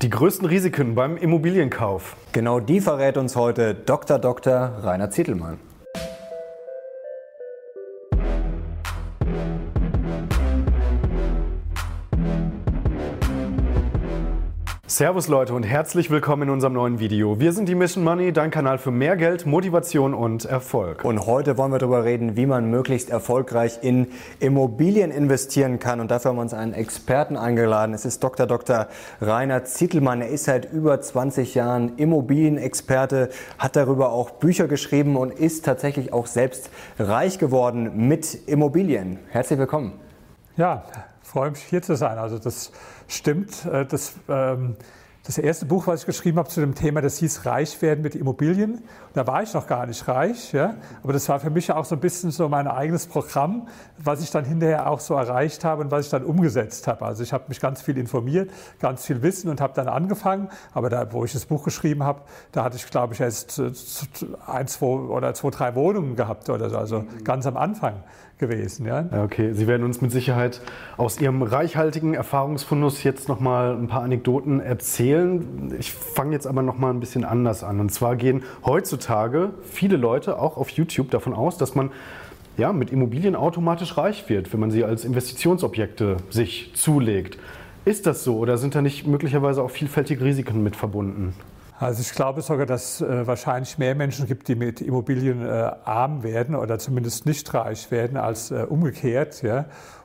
Die größten Risiken beim Immobilienkauf. Genau die verrät uns heute Dr. Dr. Rainer Zittelmann. Servus Leute und herzlich willkommen in unserem neuen Video. Wir sind die Mission Money, dein Kanal für mehr Geld, Motivation und Erfolg. Und heute wollen wir darüber reden, wie man möglichst erfolgreich in Immobilien investieren kann. Und dafür haben wir uns einen Experten eingeladen. Es ist Dr. Dr. Rainer Zittelmann. Er ist seit über 20 Jahren Immobilienexperte, hat darüber auch Bücher geschrieben und ist tatsächlich auch selbst reich geworden mit Immobilien. Herzlich willkommen. Ja, freue mich hier zu sein. Also das stimmt. Äh, das, ähm, das erste Buch, was ich geschrieben habe zu dem Thema, das hieß Reich werden mit Immobilien. da war ich noch gar nicht reich, ja? aber das war für mich auch so ein bisschen so mein eigenes Programm, was ich dann hinterher auch so erreicht habe und was ich dann umgesetzt habe. Also ich habe mich ganz viel informiert, ganz viel Wissen und habe dann angefangen. Aber da, wo ich das Buch geschrieben habe, da hatte ich, glaube ich, erst ein, zwei oder zwei, drei Wohnungen gehabt oder so, also ganz am Anfang gewesen. Ja? Okay, Sie werden uns mit Sicherheit aus Ihrem reichhaltigen Erfahrungsfundus jetzt noch mal ein paar Anekdoten erzählen. Ich fange jetzt aber noch mal ein bisschen anders an. Und zwar gehen heutzutage viele Leute auch auf YouTube davon aus, dass man ja, mit Immobilien automatisch reich wird, wenn man sie als Investitionsobjekte sich zulegt. Ist das so oder sind da nicht möglicherweise auch vielfältige Risiken mit verbunden? Also ich glaube sogar, dass äh, wahrscheinlich mehr Menschen gibt, die mit Immobilien äh, arm werden oder zumindest nicht reich werden, als äh, umgekehrt.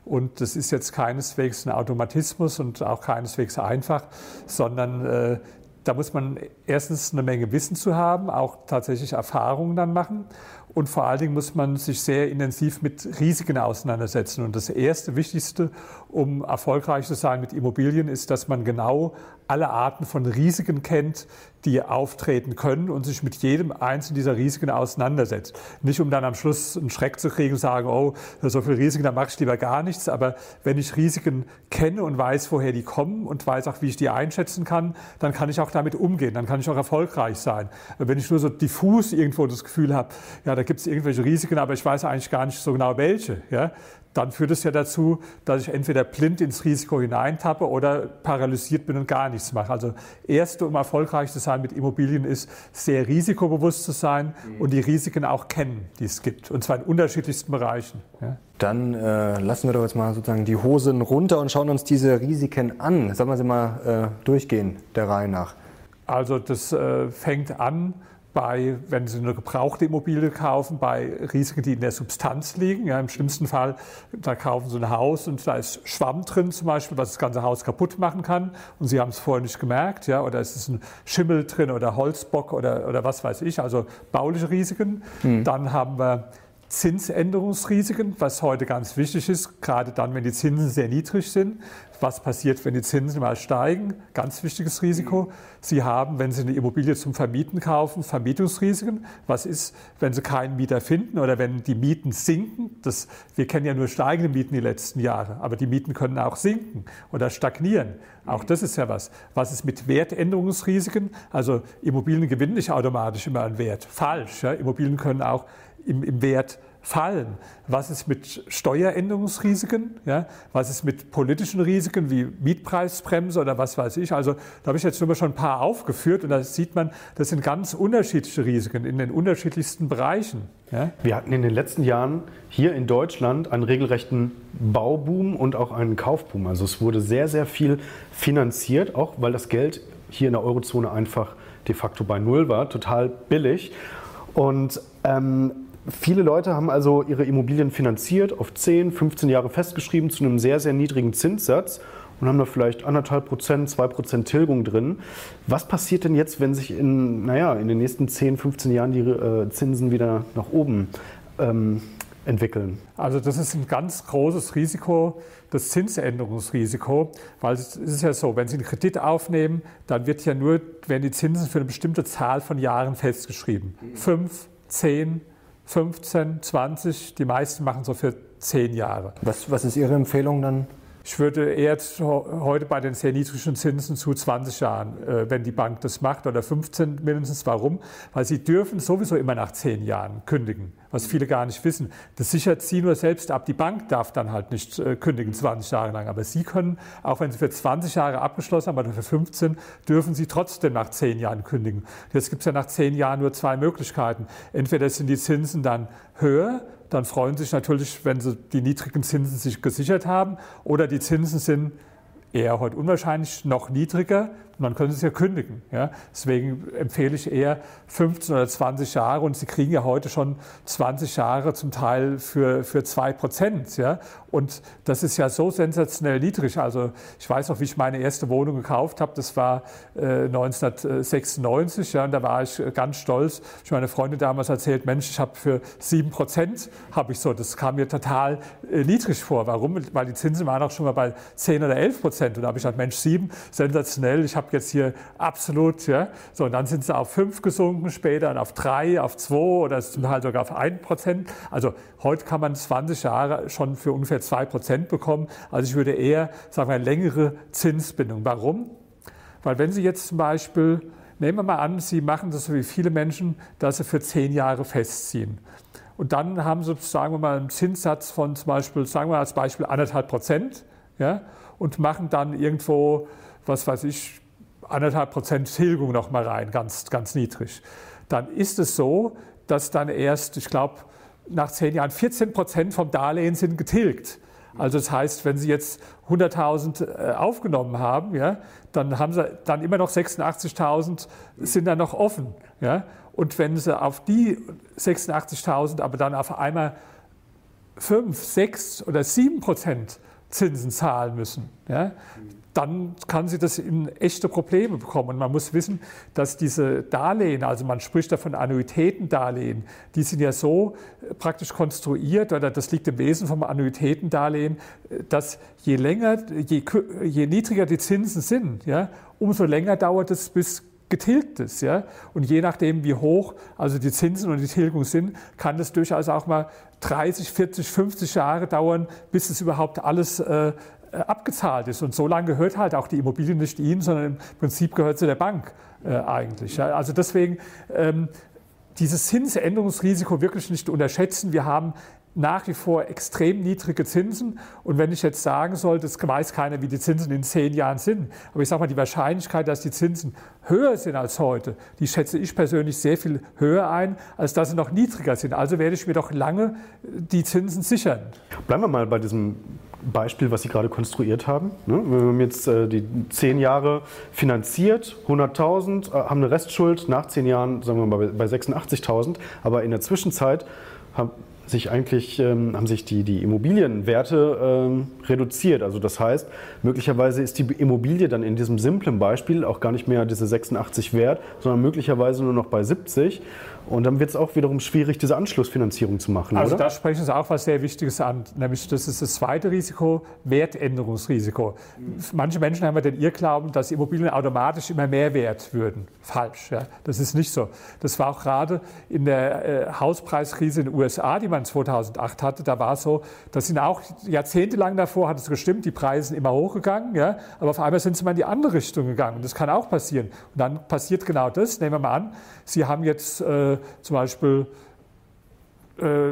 Und das ist jetzt keineswegs ein Automatismus und auch keineswegs einfach, sondern da muss man erstens eine Menge Wissen zu haben, auch tatsächlich Erfahrungen dann machen. Und vor allen Dingen muss man sich sehr intensiv mit Risiken auseinandersetzen. Und das erste Wichtigste, um erfolgreich zu sein mit Immobilien, ist, dass man genau alle Arten von Risiken kennt, die auftreten können und sich mit jedem einzelnen dieser Risiken auseinandersetzt. Nicht um dann am Schluss einen Schreck zu kriegen und sagen, oh, so viele Risiken, da mache ich lieber gar nichts. Aber wenn ich Risiken kenne und weiß, woher die kommen und weiß auch, wie ich die einschätzen kann, dann kann ich auch damit umgehen, dann kann ich auch erfolgreich sein. Wenn ich nur so diffus irgendwo das Gefühl habe, ja, da gibt es irgendwelche Risiken, aber ich weiß eigentlich gar nicht so genau welche, ja, dann führt es ja dazu, dass ich entweder blind ins Risiko hineintappe oder paralysiert bin und gar nichts mache. Also erste, um erfolgreich zu sein mit Immobilien, ist sehr risikobewusst zu sein mhm. und die Risiken auch kennen, die es gibt. Und zwar in unterschiedlichsten Bereichen. Ja. Dann äh, lassen wir doch jetzt mal sozusagen die Hosen runter und schauen uns diese Risiken an. Sagen wir sie mal äh, durchgehen, der Reihe nach. Also das äh, fängt an bei, wenn Sie eine gebrauchte Immobilie kaufen, bei Risiken, die in der Substanz liegen. Ja, Im schlimmsten Fall, da kaufen Sie ein Haus und da ist Schwamm drin zum Beispiel, was das ganze Haus kaputt machen kann und Sie haben es vorher nicht gemerkt. Ja, oder es ist ein Schimmel drin oder Holzbock oder, oder was weiß ich, also bauliche Risiken. Mhm. Dann haben wir Zinsänderungsrisiken, was heute ganz wichtig ist, gerade dann, wenn die Zinsen sehr niedrig sind. Was passiert, wenn die Zinsen mal steigen? Ganz wichtiges Risiko. Sie haben, wenn Sie eine Immobilie zum Vermieten kaufen, Vermietungsrisiken. Was ist, wenn Sie keinen Mieter finden oder wenn die Mieten sinken? Das, wir kennen ja nur steigende Mieten die letzten Jahre, aber die Mieten können auch sinken oder stagnieren. Auch das ist ja was. Was ist mit Wertänderungsrisiken? Also Immobilien gewinnen nicht automatisch immer an Wert. Falsch. Ja? Immobilien können auch im, im Wert fallen. Was ist mit Steueränderungsrisiken? Ja? Was ist mit politischen Risiken wie Mietpreisbremse oder was weiß ich? Also da habe ich jetzt nur schon ein paar aufgeführt und da sieht man, das sind ganz unterschiedliche Risiken in den unterschiedlichsten Bereichen. Ja? Wir hatten in den letzten Jahren hier in Deutschland einen regelrechten Bauboom und auch einen Kaufboom. Also es wurde sehr, sehr viel finanziert, auch weil das Geld hier in der Eurozone einfach de facto bei Null war, total billig. Und ähm, Viele Leute haben also ihre Immobilien finanziert, auf 10, 15 Jahre festgeschrieben zu einem sehr, sehr niedrigen Zinssatz und haben da vielleicht anderthalb Prozent, zwei Prozent Tilgung drin. Was passiert denn jetzt, wenn sich in, naja, in den nächsten 10, 15 Jahren die äh, Zinsen wieder nach oben ähm, entwickeln? Also das ist ein ganz großes Risiko, das Zinsänderungsrisiko, weil es ist ja so, wenn Sie einen Kredit aufnehmen, dann wird ja nur, werden die Zinsen für eine bestimmte Zahl von Jahren festgeschrieben. Fünf, zehn, 15, 20, die meisten machen so für 10 Jahre. Was, was ist Ihre Empfehlung dann? Ich würde eher heute bei den sehr niedrigen Zinsen zu 20 Jahren, äh, wenn die Bank das macht, oder 15 mindestens. Warum? Weil sie dürfen sowieso immer nach 10 Jahren kündigen, was viele gar nicht wissen. Das sichert sie nur selbst ab. Die Bank darf dann halt nicht äh, kündigen 20 Jahre lang. Aber sie können, auch wenn sie für 20 Jahre abgeschlossen haben oder für 15, dürfen sie trotzdem nach 10 Jahren kündigen. Jetzt gibt es ja nach 10 Jahren nur zwei Möglichkeiten. Entweder sind die Zinsen dann höher, dann freuen sich natürlich, wenn sie die niedrigen Zinsen sich gesichert haben, oder die Zinsen sind eher heute unwahrscheinlich noch niedriger, man könnte es ja kündigen. Ja? Deswegen empfehle ich eher 15 oder 20 Jahre und Sie kriegen ja heute schon 20 Jahre zum Teil für, für 2 Prozent. Ja? Und das ist ja so sensationell niedrig. Also ich weiß noch, wie ich meine erste Wohnung gekauft habe. Das war äh, 1996 ja, und da war ich ganz stolz. Ich meine Freundin damals erzählt, Mensch, ich habe für 7 Prozent habe ich so. Das kam mir total äh, niedrig vor. Warum? Weil die Zinsen waren auch schon mal bei 10 oder 11 Prozent. Und da habe ich gesagt, Mensch, 7, sensationell. Ich habe jetzt hier absolut, ja. So, und dann sind sie auf 5 gesunken, später und auf 3, auf 2 oder zum Teil sogar auf 1 Prozent. Also heute kann man 20 Jahre schon für ungefähr 2 Prozent bekommen. Also ich würde eher, sagen wir, längere Zinsbindung. Warum? Weil wenn Sie jetzt zum Beispiel, nehmen wir mal an, Sie machen das so wie viele Menschen, dass Sie für 10 Jahre festziehen. Und dann haben Sie, sagen wir mal, einen Zinssatz von zum Beispiel, sagen wir als Beispiel anderthalb Prozent, ja, und machen dann irgendwo, was weiß ich, anderthalb Prozent Tilgung noch mal rein, ganz, ganz niedrig. Dann ist es so, dass dann erst, ich glaube, nach zehn Jahren 14 Prozent vom Darlehen sind getilgt. Also das heißt, wenn Sie jetzt 100.000 äh, aufgenommen haben, ja, dann haben Sie dann immer noch 86.000 sind dann noch offen. Ja. Und wenn Sie auf die 86.000 aber dann auf einmal 5, 6 oder 7 Prozent Zinsen zahlen müssen, ja, dann kann sie das in echte Probleme bekommen. Und man muss wissen, dass diese Darlehen, also man spricht da von Annuitätendarlehen, die sind ja so äh, praktisch konstruiert, oder das liegt im Wesen vom Annuitätendarlehen, äh, dass je länger, je, je niedriger die Zinsen sind, ja, umso länger dauert es, bis getilgt ist. Ja? Und je nachdem, wie hoch also die Zinsen und die Tilgung sind, kann das durchaus auch mal 30, 40, 50 Jahre dauern, bis es überhaupt alles äh, abgezahlt ist. Und so lange gehört halt auch die Immobilie nicht Ihnen, sondern im Prinzip gehört sie der Bank äh, eigentlich. Ja. Also deswegen ähm, dieses Zinsänderungsrisiko wirklich nicht unterschätzen. Wir haben nach wie vor extrem niedrige Zinsen. Und wenn ich jetzt sagen sollte, es weiß keiner, wie die Zinsen in zehn Jahren sind, aber ich sage mal, die Wahrscheinlichkeit, dass die Zinsen höher sind als heute, die schätze ich persönlich sehr viel höher ein, als dass sie noch niedriger sind. Also werde ich mir doch lange die Zinsen sichern. Bleiben wir mal bei diesem Beispiel, was Sie gerade konstruiert haben. Ne? Wir haben jetzt äh, die zehn Jahre finanziert, 100.000, äh, haben eine Restschuld nach zehn Jahren, sagen wir mal, bei 86.000. Aber in der Zwischenzeit haben sich eigentlich ähm, haben sich die, die Immobilienwerte ähm, reduziert. Also das heißt, möglicherweise ist die Immobilie dann in diesem simplen Beispiel auch gar nicht mehr diese 86 wert, sondern möglicherweise nur noch bei 70. Und dann wird es auch wiederum schwierig, diese Anschlussfinanzierung zu machen. Also oder? da sprechen Sie auch was sehr Wichtiges an, nämlich das ist das zweite Risiko, Wertänderungsrisiko. Manche Menschen haben ja den Irrglauben, dass Immobilien automatisch immer mehr wert würden. Falsch, ja. das ist nicht so. Das war auch gerade in der äh, Hauspreiskrise in den USA, die man 2008 hatte, da war es so, das sind auch jahrzehntelang davor, hat es gestimmt, die Preise sind immer hochgegangen, ja, aber auf einmal sind sie mal in die andere Richtung gegangen. Das kann auch passieren. Und dann passiert genau das, nehmen wir mal an, Sie haben jetzt äh, zum Beispiel, äh,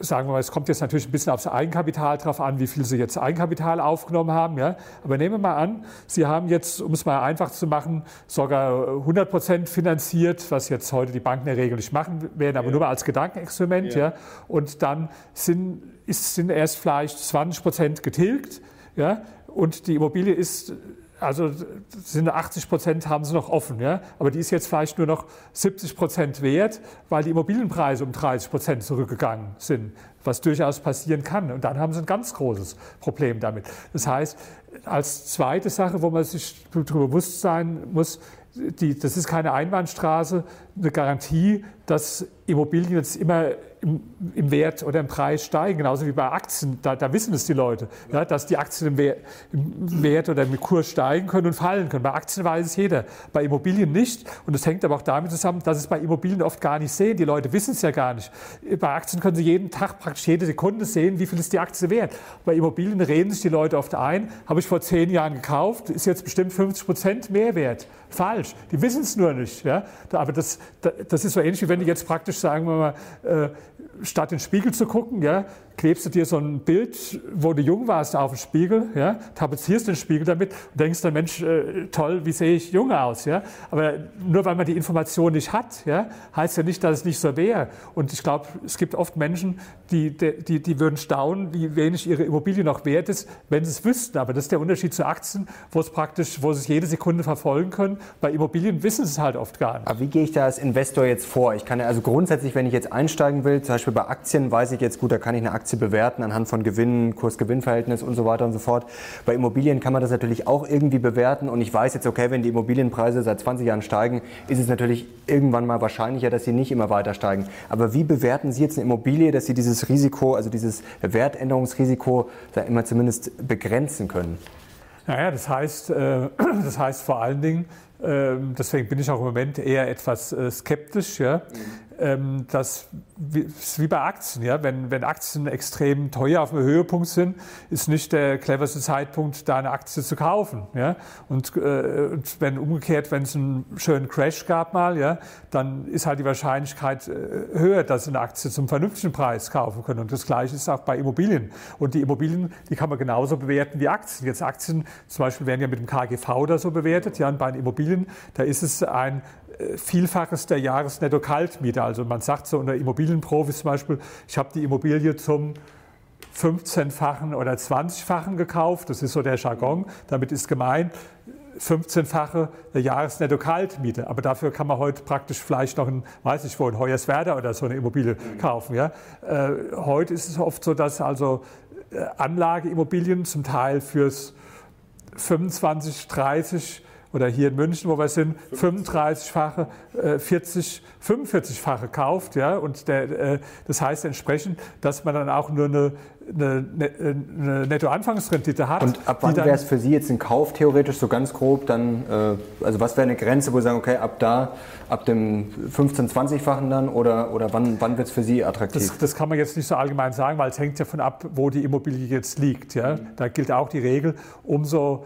sagen wir mal, es kommt jetzt natürlich ein bisschen aufs Eigenkapital drauf an, wie viel Sie jetzt Eigenkapital aufgenommen haben. Ja? Aber nehmen wir mal an, Sie haben jetzt, um es mal einfach zu machen, sogar 100 Prozent finanziert, was jetzt heute die Banken in der Regel nicht machen werden, aber ja. nur mal als Gedankenexperiment. Ja. ja? Und dann sind, ist, sind erst vielleicht 20 Prozent getilgt. Ja? Und die Immobilie ist also sind 80 Prozent haben sie noch offen, ja? aber die ist jetzt vielleicht nur noch 70 Prozent wert, weil die Immobilienpreise um 30 Prozent zurückgegangen sind, was durchaus passieren kann. Und dann haben sie ein ganz großes Problem damit. Das heißt, als zweite Sache, wo man sich darüber bewusst sein muss, die, das ist keine Einbahnstraße, eine Garantie, dass Immobilien jetzt immer im, im, Wert oder im Preis steigen, genauso wie bei Aktien. Da, da wissen es die Leute, ja, dass die Aktien im Wert, im Wert, oder im Kurs steigen können und fallen können. Bei Aktien weiß es jeder, bei Immobilien nicht. Und das hängt aber auch damit zusammen, dass es bei Immobilien oft gar nicht sehen. Die Leute wissen es ja gar nicht. Bei Aktien können sie jeden Tag, praktisch jede Sekunde sehen, wie viel ist die Aktie wert. Bei Immobilien reden sich die Leute oft ein, habe ich vor zehn Jahren gekauft, ist jetzt bestimmt 50 Prozent mehr wert. Falsch. Die wissen es nur nicht. Ja? Aber das, das ist so ähnlich, wie wenn die jetzt praktisch, sagen wir mal, äh, statt in den Spiegel zu gucken, ja, klebst du dir so ein Bild, wo du jung warst, auf den Spiegel, ja, tapezierst den Spiegel damit und denkst dann, Mensch, äh, toll, wie sehe ich jung aus, ja. Aber nur weil man die Information nicht hat, ja, heißt ja nicht, dass es nicht so wäre. Und ich glaube, es gibt oft Menschen, die, die, die würden staunen, wie wenig ihre Immobilie noch wert ist, wenn sie es wüssten. Aber das ist der Unterschied zu Aktien, wo es praktisch, wo sie es jede Sekunde verfolgen können. Bei Immobilien wissen sie es halt oft gar nicht. Aber wie gehe ich da als Investor jetzt vor? Ich kann ja also grundsätzlich, wenn ich jetzt einsteigen will, zum Beispiel bei Aktien, weiß ich jetzt gut, da kann ich eine Aktie bewerten anhand von Gewinnen, Kurs-Gewinn-Verhältnis und so weiter und so fort. Bei Immobilien kann man das natürlich auch irgendwie bewerten und ich weiß jetzt, okay, wenn die Immobilienpreise seit 20 Jahren steigen, ist es natürlich irgendwann mal wahrscheinlicher, dass sie nicht immer weiter steigen. Aber wie bewerten Sie jetzt eine Immobilie, dass Sie dieses Risiko, also dieses Wertänderungsrisiko, da immer zumindest begrenzen können? Naja, das heißt, äh, das heißt vor allen Dingen, ähm, deswegen bin ich auch im Moment eher etwas äh, skeptisch, ja, ähm, dass wie bei Aktien, ja, wenn, wenn Aktien extrem teuer auf dem Höhepunkt sind, ist nicht der cleverste Zeitpunkt, da eine Aktie zu kaufen. Ja. Und, äh, und wenn umgekehrt, wenn es einen schönen Crash gab mal, ja, dann ist halt die Wahrscheinlichkeit äh, höher, dass Sie eine Aktie zum vernünftigen Preis kaufen können. Und das Gleiche ist auch bei Immobilien. Und die Immobilien, die kann man genauso bewerten wie Aktien. Jetzt Aktien zum Beispiel werden ja mit dem KGV oder so bewertet, ja, und bei den Immobilien, da ist es ein Vielfaches der Jahresnetto-Kaltmiete. Also man sagt so unter Immobilienprofis zum Beispiel, ich habe die Immobilie zum 15-fachen oder 20-fachen gekauft. Das ist so der Jargon. Damit ist gemeint 15-fache der Jahresnetto-Kaltmiete. Aber dafür kann man heute praktisch vielleicht noch ein, weiß ich wo, ein Hoyerswerda oder so eine Immobilie kaufen. Ja? Äh, heute ist es oft so, dass also äh, Anlageimmobilien zum Teil fürs 25, 30 oder hier in München, wo wir sind, 35-fache, 40, 45-fache kauft. Ja? Und der, äh, das heißt entsprechend, dass man dann auch nur eine, eine, eine Nettoanfangsrendite hat. Und ab wann wäre es für Sie jetzt ein Kauf theoretisch so ganz grob dann, äh, also was wäre eine Grenze, wo Sie sagen, okay, ab da, ab dem 15-, 20-fachen dann oder, oder wann, wann wird es für Sie attraktiv? Das, das, kann man jetzt nicht so allgemein sagen, weil es hängt ja von ab, wo die Immobilie jetzt liegt. Ja? Da gilt auch die Regel, umso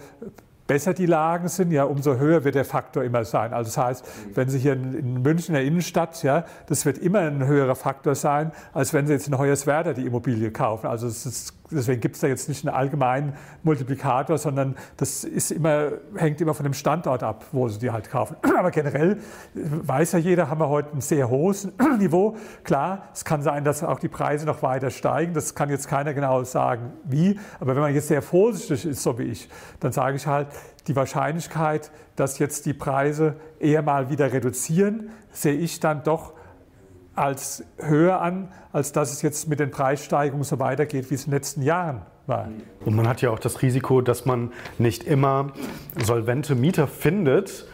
besser die Lagen sind, ja, umso höher wird der Faktor immer sein. Also das heißt, wenn Sie hier in, München in der Innenstadt, ja, das wird immer ein höherer Faktor sein, als wenn Sie jetzt in Hoyerswerda die Immobilie kaufen. Also ist, deswegen gibt es da jetzt nicht einen allgemeinen Multiplikator, sondern das ist immer, hängt immer von dem Standort ab, wo Sie die halt kaufen. Aber generell weiß ja jeder, haben wir heute ein sehr hohes Niveau. Klar, es kann sein, dass auch die Preise noch weiter steigen. Das kann jetzt keiner genau sagen, wie. Aber wenn man jetzt sehr vorsichtig ist, so wie ich, dann sage ich halt, die Wahrscheinlichkeit, dass jetzt die Preise eher mal wieder reduzieren, sehe ich dann doch als höher an, als dass es jetzt mit den Preissteigerungen so weitergeht, wie es in den letzten Jahren war. Und man hat ja auch das Risiko, dass man nicht immer solvente Mieter findet,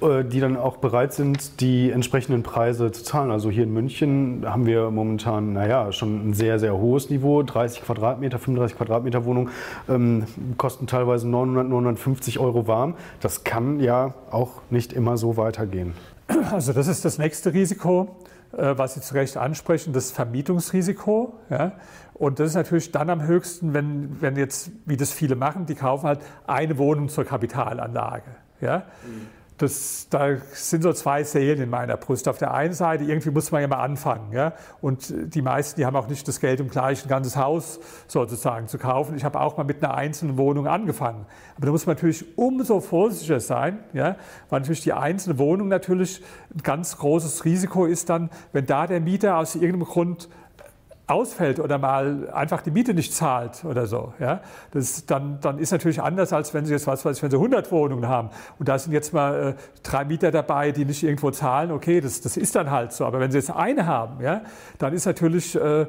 äh, die dann auch bereit sind, die entsprechenden Preise zu zahlen. Also hier in München haben wir momentan, naja, schon ein sehr, sehr hohes Niveau. 30 Quadratmeter, 35 Quadratmeter Wohnung ähm, kosten teilweise 900, 950 Euro warm. Das kann ja auch nicht immer so weitergehen. Also das ist das nächste Risiko, was Sie zu Recht ansprechen, das Vermietungsrisiko. Ja? Und das ist natürlich dann am höchsten, wenn, wenn jetzt, wie das viele machen, die kaufen halt eine Wohnung zur Kapitalanlage. Ja? Mhm. Das, da sind so zwei Seelen in meiner Brust. Auf der einen Seite, irgendwie muss man ja mal anfangen. Ja? Und die meisten, die haben auch nicht das Geld, um gleich ein ganzes Haus sozusagen zu kaufen. Ich habe auch mal mit einer einzelnen Wohnung angefangen. Aber da muss man natürlich umso vorsichtiger sein, ja? weil natürlich die einzelne Wohnung natürlich ein ganz großes Risiko ist dann, wenn da der Mieter aus irgendeinem Grund ausfällt oder mal einfach die Miete nicht zahlt oder so, ja, das dann, dann ist natürlich anders, als wenn Sie jetzt, was weiß ich, wenn Sie 100 Wohnungen haben und da sind jetzt mal äh, drei Mieter dabei, die nicht irgendwo zahlen, okay, das, das ist dann halt so. Aber wenn Sie jetzt eine haben, ja, dann ist natürlich, äh, äh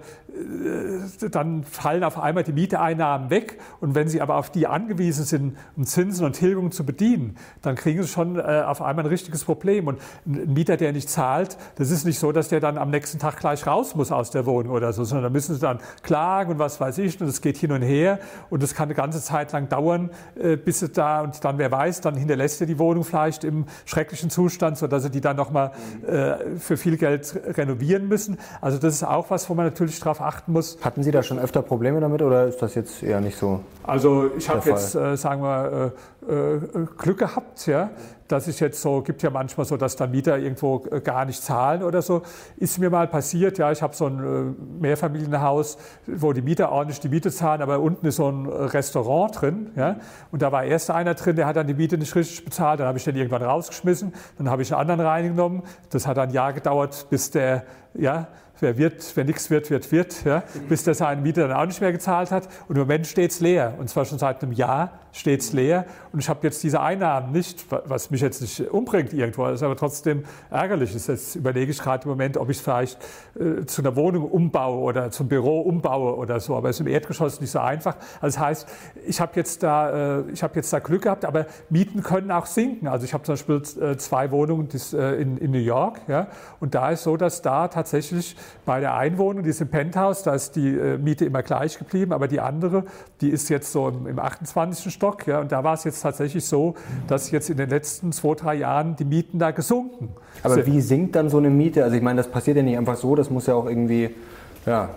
dann fallen auf einmal die Mieteeinnahmen weg und wenn Sie aber auf die angewiesen sind, um Zinsen und Tilgungen zu bedienen, dann kriegen Sie schon äh, auf einmal ein richtiges Problem. Und ein Mieter, der nicht zahlt, das ist nicht so, dass der dann am nächsten Tag gleich raus muss aus der Wohnung oder so, sondern da müssen sie dann klagen und was weiß ich und es geht hin und her und das kann eine ganze Zeit lang dauern, äh, bis es da und dann wer weiß, dann hinterlässt er die Wohnung vielleicht im schrecklichen Zustand, sodass sie die dann nochmal äh, für viel Geld renovieren müssen. Also das ist auch was, wo man natürlich darauf achten muss. Hatten Sie da schon öfter Probleme damit oder ist das jetzt eher nicht so? Also ich habe jetzt, äh, sagen wir, äh, äh, Glück gehabt, ja dass es jetzt so, gibt ja manchmal so, dass dann Mieter irgendwo äh, gar nicht zahlen oder so. Ist mir mal passiert, ja, ich habe so ein äh, Mehrfamilienhaus, wo die Mieter ordentlich die Miete zahlen, aber unten ist so ein Restaurant drin, ja, und da war erst einer drin, der hat dann die Miete nicht richtig bezahlt, dann habe ich den irgendwann rausgeschmissen, dann habe ich einen anderen reingenommen, das hat ein Jahr gedauert, bis der, ja, wer wird, wer nichts wird, wird, wird, ja, bis der seine Miete dann auch nicht mehr gezahlt hat. Und im Moment steht es leer. Und zwar schon seit einem Jahr steht es leer. Und ich habe jetzt diese Einnahmen nicht, was mich jetzt nicht umbringt irgendwo, ist aber trotzdem ärgerlich. Jetzt überlege ich gerade im Moment, ob ich es vielleicht äh, zu einer Wohnung umbaue oder zum Büro umbaue oder so. Aber es ist im Erdgeschoss nicht so einfach. Also das heißt, ich habe jetzt, da, äh, hab jetzt da Glück gehabt, aber Mieten können auch sinken. Also ich habe zum Beispiel äh, zwei Wohnungen äh, in, in New York. Ja, und da ist so, dass da tatsächlich bei der Einwohnung, die ist im Penthouse, da ist die äh, Miete immer gleich geblieben, aber die andere, die ist jetzt so im, im 28. Stock. Ja, und da war es jetzt tatsächlich so, dass jetzt in den letzten zwei, drei Jahren die Mieten da gesunken Aber sind. wie sinkt dann so eine Miete? Also ich meine, das passiert ja nicht einfach so, das muss ja auch irgendwie ja,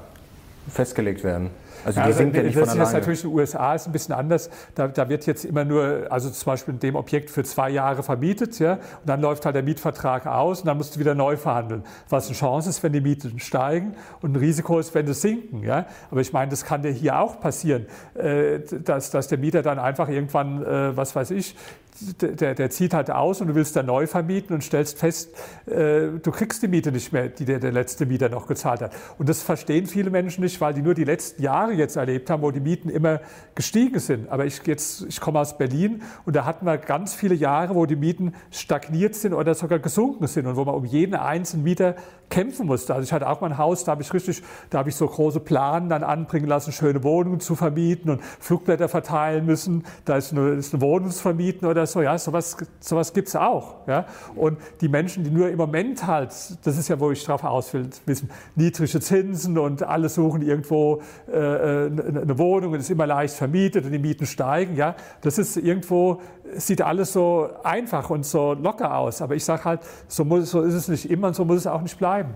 festgelegt werden. Also die ja, sinkt ja nicht das von alleine. ist natürlich in den USA ist ein bisschen anders. Da, da, wird jetzt immer nur, also zum Beispiel in dem Objekt für zwei Jahre vermietet, ja, und dann läuft halt der Mietvertrag aus und dann musst du wieder neu verhandeln. Was eine Chance ist, wenn die Mieten steigen und ein Risiko ist, wenn sie sinken. Ja. Aber ich meine, das kann dir hier auch passieren, äh, dass, dass der Mieter dann einfach irgendwann, äh, was weiß ich, der, der, zieht halt aus und du willst dann neu vermieten und stellst fest, äh, du kriegst die Miete nicht mehr, die der, der letzte Mieter noch gezahlt hat. Und das verstehen viele Menschen nicht, weil die nur die letzten Jahre jetzt erlebt haben, wo die Mieten immer gestiegen sind. Aber ich, jetzt, ich komme aus Berlin und da hatten wir ganz viele Jahre, wo die Mieten stagniert sind oder sogar gesunken sind und wo man um jeden einzelnen Mieter kämpfen musste. Also ich hatte auch mal ein Haus, da habe ich richtig, da habe ich so große Planen dann anbringen lassen, schöne Wohnungen zu vermieten und Flugblätter verteilen müssen. Da ist eine, ist eine Wohnung zu vermieten oder so. Ja, sowas, sowas gibt es auch. Ja. Und die Menschen, die nur im Moment halt, das ist ja, wo ich drauf aus will, wissen, niedrige Zinsen und alle suchen irgendwo äh, äh eine Wohnung und ist immer leicht vermietet und die Mieten steigen. Ja, das ist irgendwo, sieht alles so einfach und so locker aus. Aber ich sage halt, so, muss, so ist es nicht immer und so muss es auch nicht bleiben.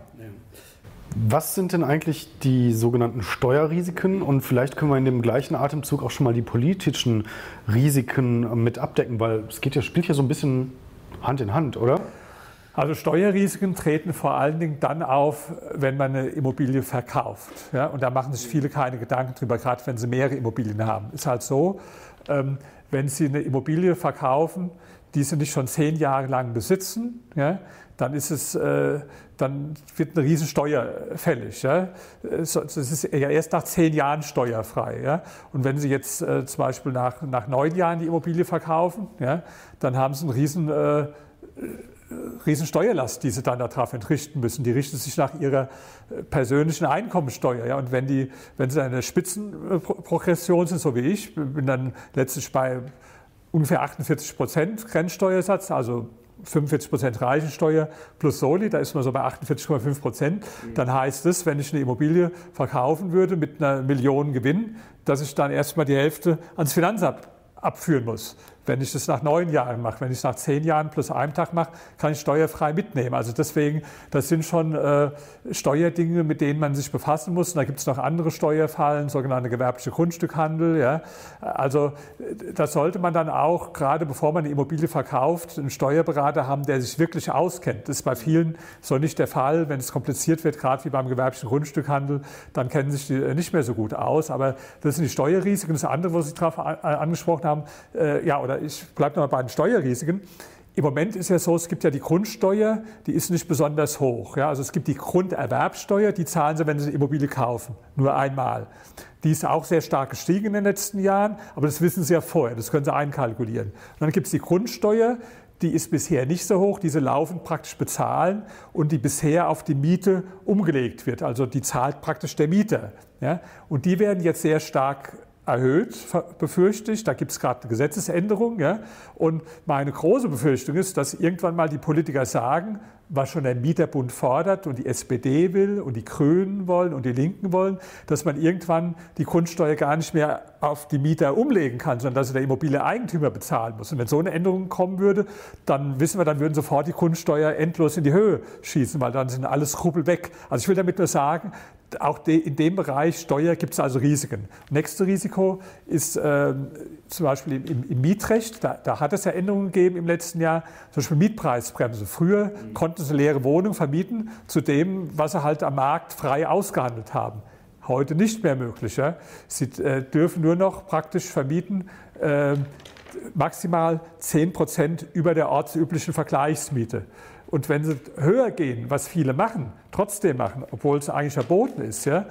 Was sind denn eigentlich die sogenannten Steuerrisiken? Und vielleicht können wir in dem gleichen Atemzug auch schon mal die politischen Risiken mit abdecken, weil es geht ja, spielt ja so ein bisschen Hand in Hand, oder? Also Steuerrisiken treten vor allen Dingen dann auf, wenn man eine Immobilie verkauft. Ja? Und da machen sich viele keine Gedanken drüber, gerade wenn sie mehrere Immobilien haben. Ist halt so, ähm, wenn Sie eine Immobilie verkaufen, die Sie nicht schon zehn Jahre lang besitzen, ja, dann ist es, äh, dann wird eine Riesensteuer fällig. Ja. Das ist ja erst nach zehn Jahren steuerfrei. Ja. Und wenn Sie jetzt äh, zum Beispiel nach, nach neun Jahren die Immobilie verkaufen, ja, dann haben Sie einen riesen äh, Riesensteuerlast, die sie dann darauf entrichten müssen. Die richtet sich nach ihrer äh, persönlichen Einkommensteuer. Ja. Und wenn, die, wenn sie eine Spitzenprogression sind, so wie ich, bin dann letztlich bei ungefähr 48 Prozent Grenzsteuersatz, also 45 Prozent Reichensteuer plus Soli, da ist man so bei 48,5 Prozent. Dann heißt es, wenn ich eine Immobilie verkaufen würde mit einer Million Gewinn, dass ich dann erstmal die Hälfte ans Finanzamt abführen muss. Wenn ich das nach neun Jahren mache, wenn ich es nach zehn Jahren plus einem Tag mache, kann ich steuerfrei mitnehmen. Also deswegen, das sind schon äh, Steuerdinge, mit denen man sich befassen muss. Und da gibt es noch andere Steuerfallen, sogenannte gewerbliche Grundstückhandel. Ja. Also das sollte man dann auch, gerade bevor man eine Immobilie verkauft, einen Steuerberater haben, der sich wirklich auskennt. Das ist bei vielen so nicht der Fall. Wenn es kompliziert wird, gerade wie beim gewerblichen Grundstückhandel, dann kennen sich die nicht mehr so gut aus. Aber das sind die Steuerrisiken. Das andere, was Sie darauf angesprochen haben, äh, ja, oder ich bleibe nochmal bei den Steuerrisiken. im Moment ist ja so, es gibt ja die Grundsteuer, die ist nicht besonders hoch. Ja? Also es gibt die Grunderwerbsteuer, die zahlen Sie, wenn Sie eine Immobilie kaufen, nur einmal. Die ist auch sehr stark gestiegen in den letzten Jahren, aber das wissen Sie ja vorher, das können Sie einkalkulieren. Und dann gibt es die Grundsteuer, die ist bisher nicht so hoch, diese laufend praktisch bezahlen und die bisher auf die Miete umgelegt wird. Also die zahlt praktisch der Mieter. Ja? Und die werden jetzt sehr stark erhöht, befürchte ich. Da gibt es gerade eine Gesetzesänderung. Ja? Und meine große Befürchtung ist, dass irgendwann mal die Politiker sagen, was schon der Mieterbund fordert und die SPD will und die Grünen wollen und die Linken wollen, dass man irgendwann die Grundsteuer gar nicht mehr auf die Mieter umlegen kann, sondern dass der Immobilieneigentümer bezahlen muss. Und wenn so eine Änderung kommen würde, dann wissen wir, dann würden sofort die Grundsteuer endlos in die Höhe schießen, weil dann sind alles Skrupel weg. Also ich will damit nur sagen, auch in dem Bereich Steuer gibt es also Risiken. Nächste Risiko ist äh, zum Beispiel im, im Mietrecht. Da, da, hat es ja Änderungen gegeben im letzten Jahr. Zum Beispiel Mietpreisbremse. Früher mhm. konnten sie leere Wohnungen vermieten zu dem, was sie halt am Markt frei ausgehandelt haben. Heute nicht mehr möglich. Ja? Sie äh, dürfen nur noch praktisch vermieten äh, maximal 10 Prozent über der ortsüblichen Vergleichsmiete. Und wenn sie höher gehen, was viele machen, trotzdem machen, obwohl es eigentlich verboten ist, ja,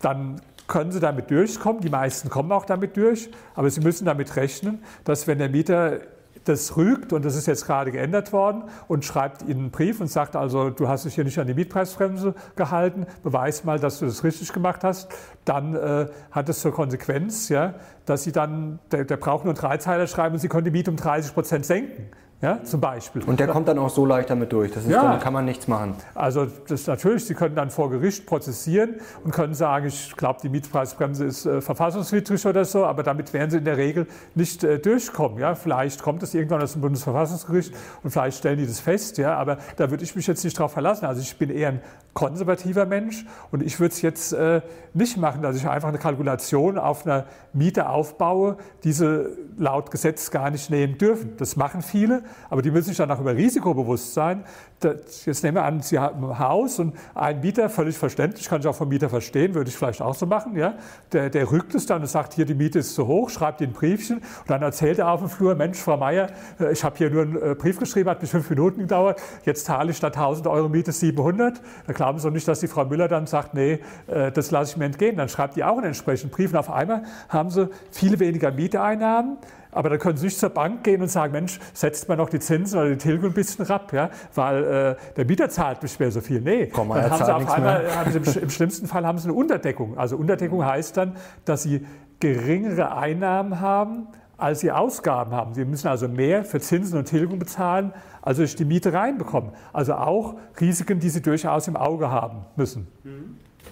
dann können sie damit durchkommen. Die meisten kommen auch damit durch, aber sie müssen damit rechnen, dass wenn der Mieter das rügt, und das ist jetzt gerade geändert worden, und schreibt Ihnen einen Brief und sagt also, du hast dich hier nicht an die Mietpreisbremse gehalten, beweis mal, dass du das richtig gemacht hast, dann äh, hat das zur Konsequenz, ja, dass Sie dann, der, der braucht nur einen Dreizeiler schreiben und Sie können die Miete um 30 Prozent senken ja, zum Beispiel. Und der kommt dann auch so leicht damit durch, das ist, ja. dann kann man nichts machen. Also das natürlich, Sie können dann vor Gericht prozessieren und können sagen, ich glaube, die Mietpreisbremse ist äh, verfassungswidrig oder so, aber damit werden Sie in der Regel nicht äh, durchkommen. Ja? Vielleicht kommt es irgendwann aus dem Bundesverfassungsgericht und vielleicht stellen die das fest, ja? aber da würde ich mich jetzt nicht darauf verlassen. Also ich bin eher ein konservativer Mensch und ich würde es jetzt äh, nicht machen, dass ich einfach eine Kalkulation auf einer Miete aufbaue, die sie laut Gesetz gar nicht nehmen dürfen. Das machen viele, aber die müssen sich dann auch über Risikobewusst sein. Jetzt nehmen wir an, Sie haben ein Haus und ein Mieter, völlig verständlich, kann ich auch vom Mieter verstehen, würde ich vielleicht auch so machen, ja? der, der rückt es dann und sagt, hier die Miete ist zu hoch, schreibt Ihnen ein Briefchen und dann erzählt er auf dem Flur, Mensch, Frau Meier, äh, ich habe hier nur einen äh, Brief geschrieben, hat mich fünf Minuten gedauert, jetzt zahle ich statt 1000 Euro Miete 700. Da glauben Sie doch nicht, dass die Frau Müller dann sagt, nee, äh, das lasse ich mir entgehen. Dann schreibt die auch einen entsprechenden Brief und auf einmal haben Sie viel weniger Mieteinnahmen, aber dann können Sie nicht zur Bank gehen und sagen, Mensch, setzt mal noch die Zinsen oder die Tilgung ein bisschen ab, ja, weil äh, der Mieter zahlt nicht mehr so viel. Nee, Komm, dann haben Sie auf einmal, haben Sie im, im, schlimmsten Fall haben Sie eine Unterdeckung. Also Unterdeckung heißt dann, dass Sie geringere Einnahmen haben, als Sie Ausgaben haben. Sie müssen also mehr für Zinsen und Tilgung bezahlen, als Sie die Miete reinbekommen. Also auch Risiken, die Sie durchaus im Auge haben müssen.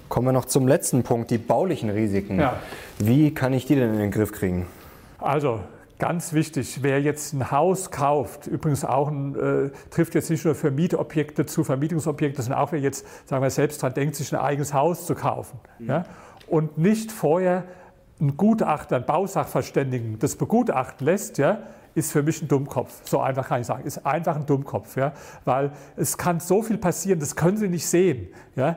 Kommen wir noch zum letzten Punkt, die baulichen Risiken. Ja. Wie kann ich die denn in den Griff kriegen? Also Ganz wichtig, wer jetzt ein Haus kauft, übrigens auch ein, äh, trifft jetzt nicht nur für Mietobjekte zu, Vermietungsobjekte, sondern auch wer jetzt, sagen wir selbst dran denkt, sich ein eigenes Haus zu kaufen. Mhm. Ja, und nicht vorher ein Gutachter, ein Bausachverständigen das begutachten lässt, ja, ist für mich ein Dummkopf. So einfach kann ich sagen. Ist einfach ein Dummkopf. Ja? Weil es kann so viel passieren, das können Sie nicht sehen. Ja?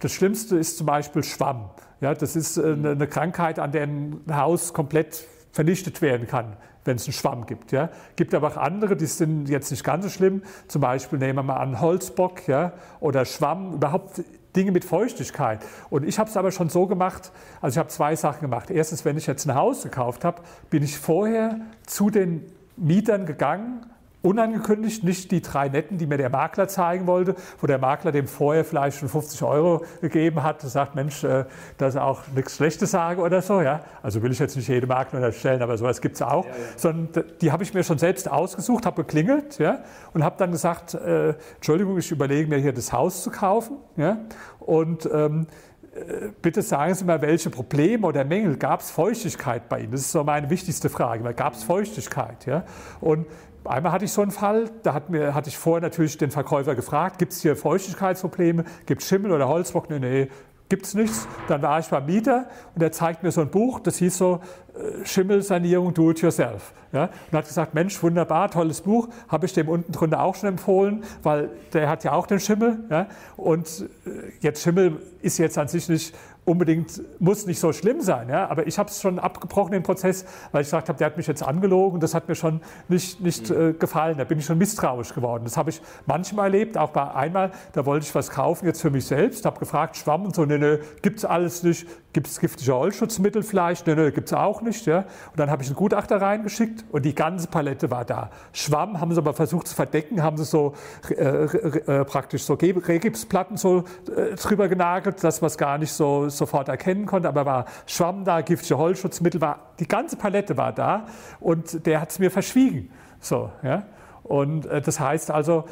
Das Schlimmste ist zum Beispiel Schwamm. Ja? Das ist äh, eine Krankheit, an der ein Haus komplett vernichtet werden kann, wenn es einen Schwamm gibt. Ja. Gibt aber auch andere, die sind jetzt nicht ganz so schlimm. Zum Beispiel nehmen wir mal an Holzbock ja, oder Schwamm, überhaupt Dinge mit Feuchtigkeit. Und ich habe es aber schon so gemacht, also ich habe zwei Sachen gemacht. Erstens, wenn ich jetzt ein Haus gekauft habe, bin ich vorher zu den Mietern gegangen unangekündigt, nicht die drei Netten, die mir der Makler zeigen wollte, wo der Makler dem vorher vielleicht schon 50 Euro gegeben hat und sagt, Mensch, äh, dass er auch nichts Schlechtes sage oder so. Ja? Also will ich jetzt nicht jedem Makler unterstellen, aber sowas gibt es auch. Ja, ja. Sondern die habe ich mir schon selbst ausgesucht, habe geklingelt ja? und habe dann gesagt, äh, Entschuldigung, ich überlege mir hier das Haus zu kaufen. Ja? Und ähm, äh, bitte sagen Sie mal, welche Probleme oder Mängel gab es Feuchtigkeit bei Ihnen? Das ist so meine wichtigste Frage. Gab es Feuchtigkeit? Ja? Und Einmal hatte ich so einen Fall, da hat mir, hatte ich vorher natürlich den Verkäufer gefragt, gibt es hier Feuchtigkeitsprobleme, gibt es Schimmel oder Holzbock? Nee, nee, gibt es nichts. Dann war ich beim Mieter und er zeigt mir so ein Buch, das hieß so äh, Schimmelsanierung Do It Yourself. Ja? Und hat gesagt, Mensch, wunderbar, tolles Buch, habe ich dem unten drunter auch schon empfohlen, weil der hat ja auch den Schimmel. Ja? Und äh, jetzt Schimmel ist jetzt an sich nicht unbedingt, muss nicht so schlimm sein. Ja? Aber ich habe es schon abgebrochen, den Prozess, weil ich gesagt habe, der hat mich jetzt angelogen. Das hat mir schon nicht, nicht mhm. äh, gefallen. Da bin ich schon misstrauisch geworden. Das habe ich manchmal erlebt, auch bei einmal, da wollte ich was kaufen, jetzt für mich selbst, habe gefragt, Schwamm und so, ne, ne, gibt es alles nicht. Gibt es giftige Holzschutzmittel vielleicht? Ne, ne, gibt es auch nicht. Ja? Und dann habe ich einen Gutachter reingeschickt und die ganze Palette war da. Schwamm haben sie aber versucht zu verdecken, haben sie so äh, äh, praktisch so Regipsplatten so äh, drüber genagelt, dass man es gar nicht so sofort erkennen konnte, aber war Schwamm da, giftige Holzschutzmittel war, die ganze Palette war da und der hat es mir verschwiegen. So, ja? Und äh, das heißt also,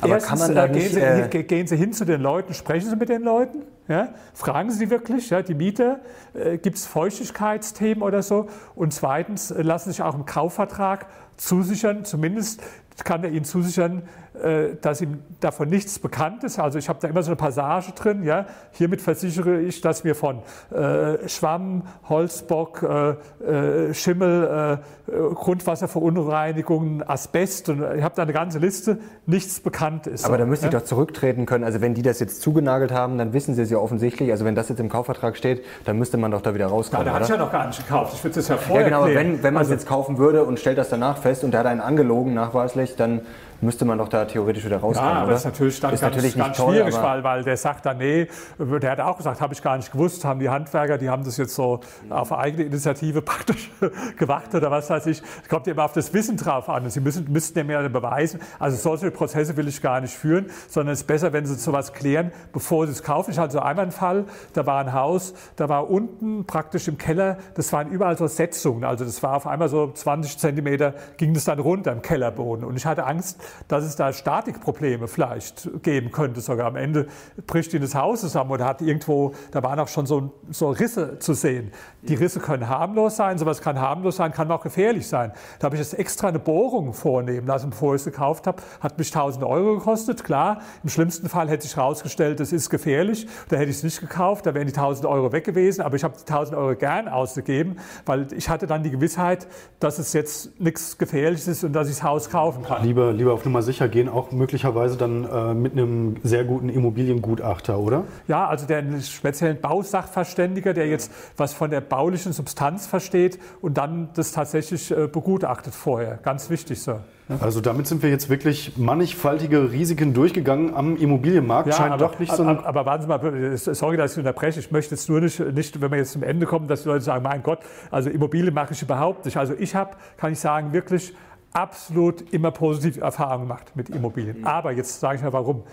aber Erstens, kann man da nicht, gehen, Sie, äh gehen Sie hin zu den Leuten, sprechen Sie mit den Leuten, ja? fragen Sie wirklich, ja, die Mieter, äh, gibt es Feuchtigkeitsthemen oder so? Und zweitens, äh, lassen Sie sich auch im Kaufvertrag zusichern, zumindest kann er Ihnen zusichern, äh, dass ihm davon nichts bekannt ist. Also ich habe da immer so eine Passage drin. Ja? Hiermit versichere ich, dass mir von äh, Schwamm, Holzbock, äh, äh Schimmel, äh, Grundwasserverunreinigungen, Asbest und ich habe da eine ganze Liste, nichts bekannt ist. Aber da müsste ja? ich doch zurücktreten können. Also wenn die das jetzt zugenagelt haben, dann wissen sie es ja offensichtlich. Also wenn das jetzt im Kaufvertrag steht, dann müsste man doch da wieder rauskommen. Ja, der hat ja noch gar nicht gekauft. Ich würde es ja vorher Ja genau, wenn, wenn man es also, jetzt kaufen würde und stellt das danach fest und der hat einen angelogen nachweislich, dann müsste man doch da theoretisch wieder rauskommen. Ja, aber oder? das ist natürlich dann ist ganz, natürlich nicht ganz toll, schwierig, weil, weil der sagt dann, nee, der hat auch gesagt, habe ich gar nicht gewusst, haben die Handwerker, die haben das jetzt so auf eigene Initiative praktisch gemacht oder was weiß ich. Es kommt immer auf das Wissen drauf an. Sie müssen, müssten ja mehr beweisen. Also solche Prozesse will ich gar nicht führen, sondern es ist besser, wenn Sie sowas klären, bevor Sie es kaufen. Ich hatte so einmal einen Fall, da war ein Haus, da war unten praktisch im Keller, das waren überall so Setzungen. Also das war auf einmal so 20 Zentimeter, ging das dann runter im Kellerboden. Und ich hatte Angst, dass es da Statikprobleme vielleicht geben könnte. Sogar am Ende bricht ihnen das Haus zusammen oder hat irgendwo, da waren auch schon so, so Risse zu sehen. Die Risse können harmlos sein, sowas kann harmlos sein, kann auch gefährlich sein. Da habe ich jetzt extra eine Bohrung vornehmen lassen, bevor ich es gekauft habe. Hat mich 1000 Euro gekostet, klar. Im schlimmsten Fall hätte sich herausgestellt, das ist gefährlich. Da hätte ich es nicht gekauft, da wären die 1000 Euro weg gewesen. Aber ich habe die 1000 Euro gern ausgegeben, weil ich hatte dann die Gewissheit, dass es jetzt nichts Gefährliches ist und dass ich das Haus kaufen kann. Lieber, lieber auf Nummer sicher gehen, auch möglicherweise dann äh, mit einem sehr guten Immobiliengutachter, oder? Ja, also der speziellen Bausachverständiger, der jetzt was von der baulichen Substanz versteht und dann das tatsächlich äh, begutachtet vorher. Ganz wichtig so. Also damit sind wir jetzt wirklich mannigfaltige Risiken durchgegangen am Immobilienmarkt. Ja, Scheint aber, doch nicht so. Aber, aber warten Sie mal, sorry, dass ich unterbreche. Ich möchte jetzt nur nicht, nicht, wenn wir jetzt zum Ende kommen, dass die Leute sagen, mein Gott, also Immobilien mache ich überhaupt nicht. Also ich habe, kann ich sagen, wirklich absolut immer positive Erfahrungen gemacht mit Immobilien. Aber jetzt sage ich mal warum.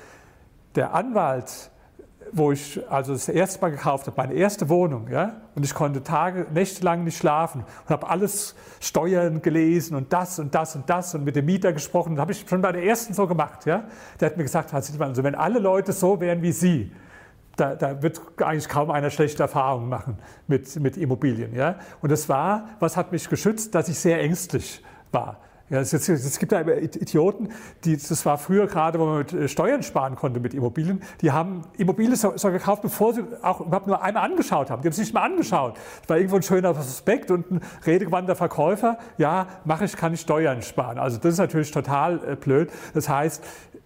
Der Anwalt, wo ich also das erste Mal gekauft habe, meine erste Wohnung, ja, und ich konnte Tage, Nächte lang nicht schlafen und habe alles Steuern gelesen und das und das und das und mit dem Mieter gesprochen. Das habe ich schon bei der ersten so gemacht, ja. Der hat mir gesagt, also wenn alle Leute so wären wie Sie, da, da, wird eigentlich kaum einer schlechte Erfahrungen machen mit, mit Immobilien. Ja? Und das war, was hat mich geschützt, dass ich sehr ängstlich war. Ja, es, es, es, gibt ja Idioten, die, das war früher gerade, wo man mit äh, Steuern sparen konnte mit Immobilien, die haben Immobilien so, so gekauft, bevor sie auch überhaupt nur einmal angeschaut haben. Die haben es nicht mal angeschaut. Es war irgendwo ein schöner Prospekt und ein redegewandter Verkäufer, ja, mache ich, kann ich Steuern sparen. Also das ist natürlich total äh, blöd. Das heißt,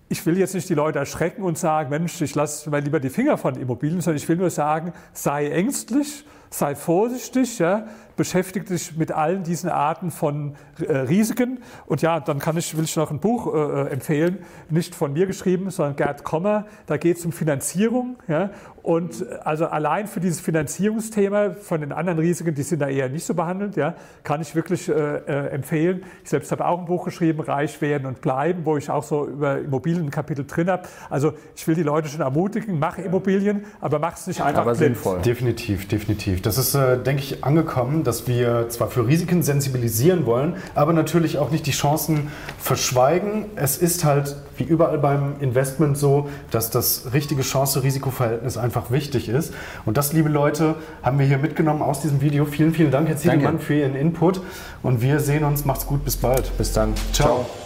ich will jetzt nicht die Leute erschrecken und sagen, Mensch, ich lasse mal lieber die Finger von Immobilien, sondern ich will nur sagen, sei ängstlich, sei vorsichtig, ja, beschäftige dich mit allen diesen Arten von äh, Risiken. Und ja, dann kann ich, will ich noch ein Buch äh, äh empfehlen, nicht von mir geschrieben, sondern Gerd Kommer. Da geht es um Finanzierung. Ja, und äh, also allein für dieses Finanzierungsthema von den anderen Risiken, die sind da eher nicht so behandelt, ja, kann ich wirklich äh, äh, empfehlen. Ich selbst habe auch ein Buch geschrieben, Reich werden und bleiben, wo ich auch so über Immobilien ein Kapitel drin habe. Also ich will die Leute schon ermutigen, mach Immobilien, aber mach es nicht einfach aber blind. sinnvoll. Definitiv, definitiv. Das ist, äh, denke ich, angekommen, dass wir zwar für Risiken sensibilisieren wollen, aber natürlich auch nicht die Chancen verschweigen. Es ist halt wie überall beim Investment so, dass das richtige Chance-Risiko-Verhältnis einfach wichtig ist. Und das, liebe Leute, haben wir hier mitgenommen aus diesem Video. Vielen, vielen Dank, Herr Ziegelmann, für Ihren Input. Und wir sehen uns. Macht's gut. Bis bald. Bis dann. Ciao. Ciao.